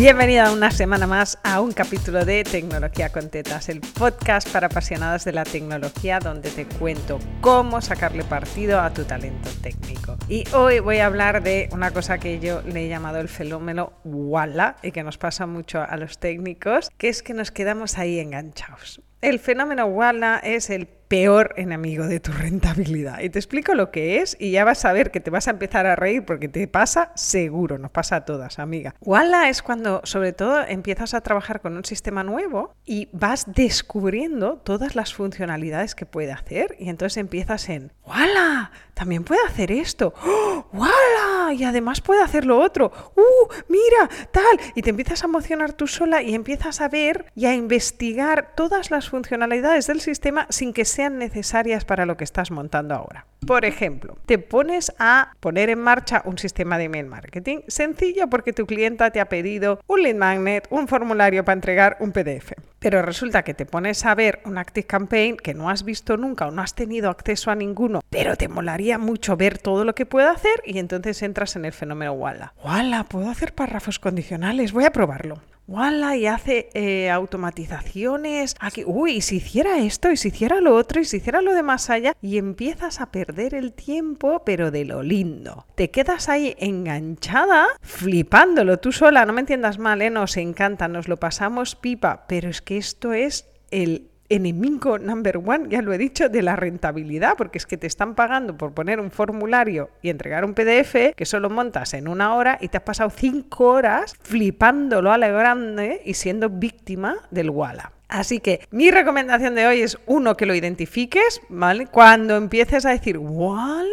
Bienvenida una semana más a un capítulo de Tecnología con Tetas, el podcast para apasionadas de la tecnología donde te cuento cómo sacarle partido a tu talento técnico. Y hoy voy a hablar de una cosa que yo le he llamado el fenómeno Walla y que nos pasa mucho a los técnicos, que es que nos quedamos ahí enganchados. El fenómeno Walla es el peor enemigo de tu rentabilidad. Y te explico lo que es y ya vas a ver que te vas a empezar a reír porque te pasa seguro, nos pasa a todas, amiga. Walla es cuando sobre todo empiezas a trabajar con un sistema nuevo y vas descubriendo todas las funcionalidades que puede hacer y entonces empiezas en ¡Walla! También puede hacer esto. ¡Oh! ¡Walla! Y además puede hacer lo otro. ¡Uh! Mira, tal. Y te empiezas a emocionar tú sola y empiezas a ver y a investigar todas las funcionalidades del sistema sin que sea sean necesarias para lo que estás montando ahora. Por ejemplo, te pones a poner en marcha un sistema de email marketing sencillo porque tu clienta te ha pedido un lead magnet, un formulario para entregar un PDF. Pero resulta que te pones a ver un Active Campaign que no has visto nunca o no has tenido acceso a ninguno, pero te molaría mucho ver todo lo que puede hacer y entonces entras en el fenómeno Walla. Walla, puedo hacer párrafos condicionales, voy a probarlo. Walla y hace eh, automatizaciones. Aquí, uy, si hiciera esto, y si hiciera lo otro, y si hiciera lo de más allá, y empiezas a perder el tiempo, pero de lo lindo. Te quedas ahí enganchada, flipándolo tú sola, no me entiendas mal, ¿eh? nos encanta, nos lo pasamos pipa, pero es que esto es el enemigo number one, ya lo he dicho, de la rentabilidad, porque es que te están pagando por poner un formulario y entregar un PDF que solo montas en una hora y te has pasado cinco horas flipándolo a la grande y siendo víctima del Walla. Así que mi recomendación de hoy es uno que lo identifiques, ¿vale? Cuando empieces a decir, ¡Walla!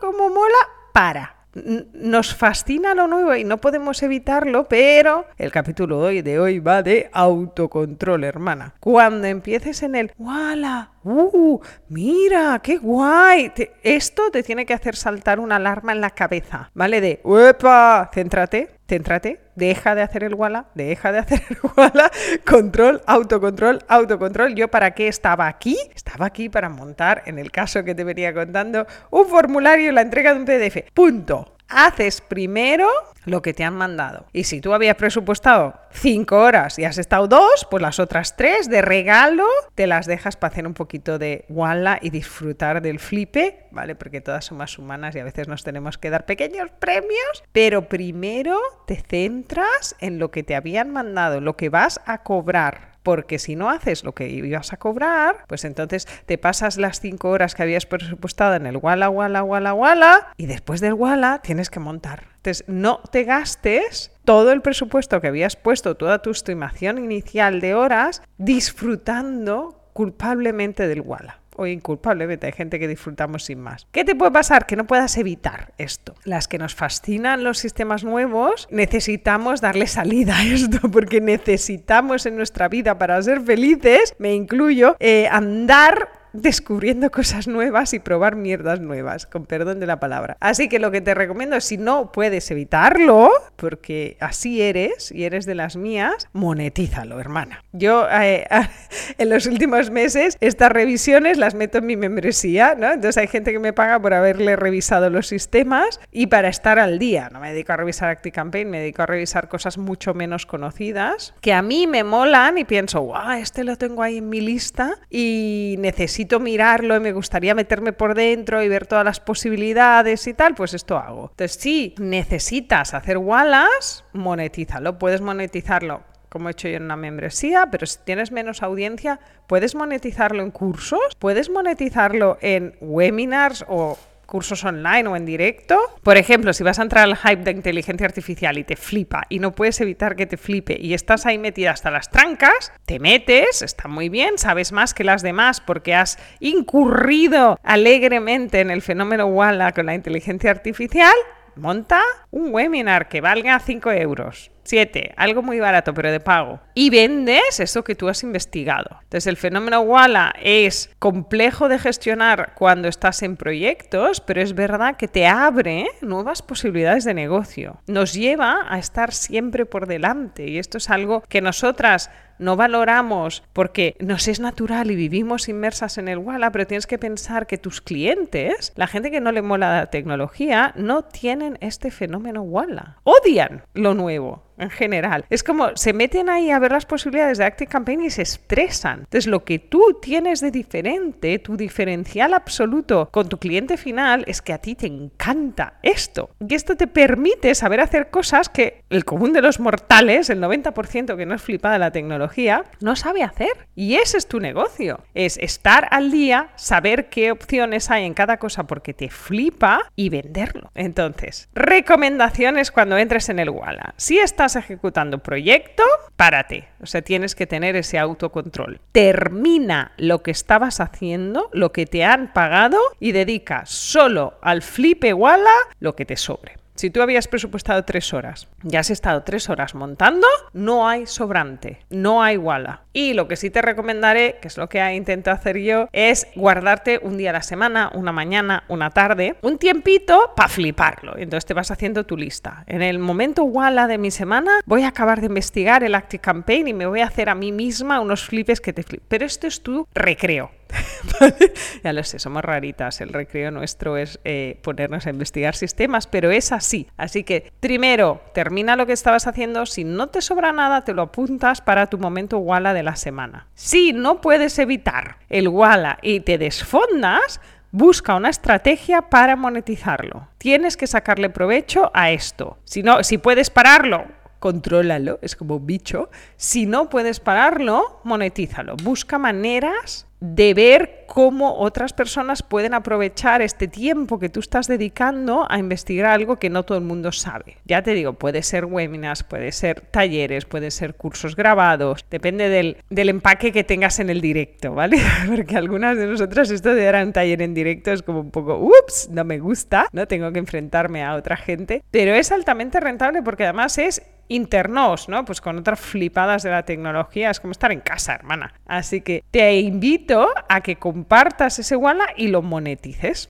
¿Cómo mola? Para nos fascina lo nuevo y no podemos evitarlo, pero el capítulo de hoy va de autocontrol, hermana. Cuando empieces en el ¡Wala! ¡Uh! ¡Mira! ¡Qué guay! esto te tiene que hacer saltar una alarma en la cabeza, ¿vale? De ¡Uepa! Céntrate, céntrate, deja de hacer el wala, deja de hacer el wala, control, autocontrol, autocontrol. ¿Yo para qué estaba aquí? Estaba aquí para montar, en el caso que te venía contando, un formulario y la entrega de un PDF. Punto haces primero lo que te han mandado. Y si tú habías presupuestado cinco horas y has estado dos, pues las otras tres de regalo te las dejas para hacer un poquito de walla y disfrutar del flipe, ¿vale? Porque todas somos humanas y a veces nos tenemos que dar pequeños premios, pero primero te centras en lo que te habían mandado, lo que vas a cobrar porque si no haces lo que ibas a cobrar, pues entonces te pasas las cinco horas que habías presupuestado en el Walla, Walla, Walla, Walla, y después del Walla tienes que montar. Entonces, no te gastes todo el presupuesto que habías puesto, toda tu estimación inicial de horas, disfrutando culpablemente del Walla o inculpablemente, hay gente que disfrutamos sin más. ¿Qué te puede pasar? Que no puedas evitar esto. Las que nos fascinan los sistemas nuevos, necesitamos darle salida a esto, porque necesitamos en nuestra vida para ser felices, me incluyo, eh, andar descubriendo cosas nuevas y probar mierdas nuevas, con perdón de la palabra. Así que lo que te recomiendo si no puedes evitarlo, porque así eres y eres de las mías, monetízalo, hermana. Yo eh, en los últimos meses estas revisiones las meto en mi membresía, ¿no? Entonces hay gente que me paga por haberle revisado los sistemas y para estar al día. No me dedico a revisar ActiveCampaign, me dedico a revisar cosas mucho menos conocidas que a mí me molan y pienso, guau, este lo tengo ahí en mi lista y necesito mirarlo y me gustaría meterme por dentro y ver todas las posibilidades y tal, pues esto hago. Entonces, si necesitas hacer Wallace, monetízalo. Puedes monetizarlo como he hecho yo en una membresía, pero si tienes menos audiencia, puedes monetizarlo en cursos, puedes monetizarlo en webinars o cursos online o en directo. Por ejemplo, si vas a entrar al hype de inteligencia artificial y te flipa y no puedes evitar que te flipe y estás ahí metida hasta las trancas, te metes, está muy bien, sabes más que las demás porque has incurrido alegremente en el fenómeno Walla con la inteligencia artificial, monta un webinar que valga 5 euros 7. Algo muy barato, pero de pago. Y vendes eso que tú has investigado. Entonces, el fenómeno Walla es complejo de gestionar cuando estás en proyectos, pero es verdad que te abre nuevas posibilidades de negocio. Nos lleva a estar siempre por delante. Y esto es algo que nosotras no valoramos porque nos es natural y vivimos inmersas en el Walla, pero tienes que pensar que tus clientes, la gente que no le mola la tecnología, no tienen este fenómeno Walla. Odian lo nuevo en general. Es como se meten ahí a ver las posibilidades de Active Campaign y se estresan. Entonces, lo que tú tienes de diferente, tu diferencial absoluto con tu cliente final, es que a ti te encanta esto. Y esto te permite saber hacer cosas que el común de los mortales, el 90% que no es flipada la tecnología, no sabe hacer. Y ese es tu negocio. Es estar al día, saber qué opciones hay en cada cosa porque te flipa y venderlo. Entonces, recomendaciones cuando entres en el Walla. Si estás ejecutando proyecto, párate. O sea, tienes que tener ese autocontrol. Termina lo que estabas haciendo, lo que te han pagado y dedica solo al flipe Walla lo que te sobre. Si tú habías presupuestado tres horas y has estado tres horas montando, no hay sobrante, no hay wala. Y lo que sí te recomendaré, que es lo que intento hacer yo, es guardarte un día a la semana, una mañana, una tarde, un tiempito para fliparlo. Entonces te vas haciendo tu lista. En el momento wala de mi semana, voy a acabar de investigar el Active Campaign y me voy a hacer a mí misma unos flipes que te flipen. Pero esto es tu recreo. ya lo sé, somos raritas. El recreo nuestro es eh, ponernos a investigar sistemas, pero es así. Así que primero, termina lo que estabas haciendo. Si no te sobra nada, te lo apuntas para tu momento Walla de la semana. Si no puedes evitar el Walla y te desfondas, busca una estrategia para monetizarlo. Tienes que sacarle provecho a esto. Si no, si puedes pararlo, contrólalo, es como bicho. Si no puedes pararlo, monetízalo. Busca maneras de ver cómo otras personas pueden aprovechar este tiempo que tú estás dedicando a investigar algo que no todo el mundo sabe. Ya te digo, puede ser webinars, puede ser talleres, puede ser cursos grabados, depende del, empaque que tengas en el directo, ¿vale? Porque algunas de nosotras esto de dar un taller en directo es como un poco, ups, no me gusta, no tengo que enfrentarme a otra gente, pero es altamente rentable porque además es internos, ¿no? Pues con otras flipadas de la tecnología, es como estar en casa, hermana. Así que te invito a que compartas ese Walla y lo monetices.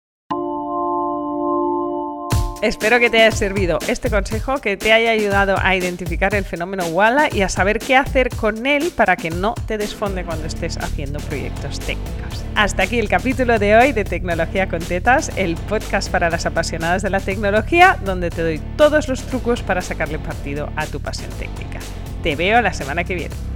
Espero que te haya servido este consejo, que te haya ayudado a identificar el fenómeno Walla y a saber qué hacer con él para que no te desfonde cuando estés haciendo proyectos técnicos. Hasta aquí el capítulo de hoy de Tecnología con Tetas, el podcast para las apasionadas de la tecnología, donde te doy todos los trucos para sacarle partido a tu pasión técnica. Te veo la semana que viene.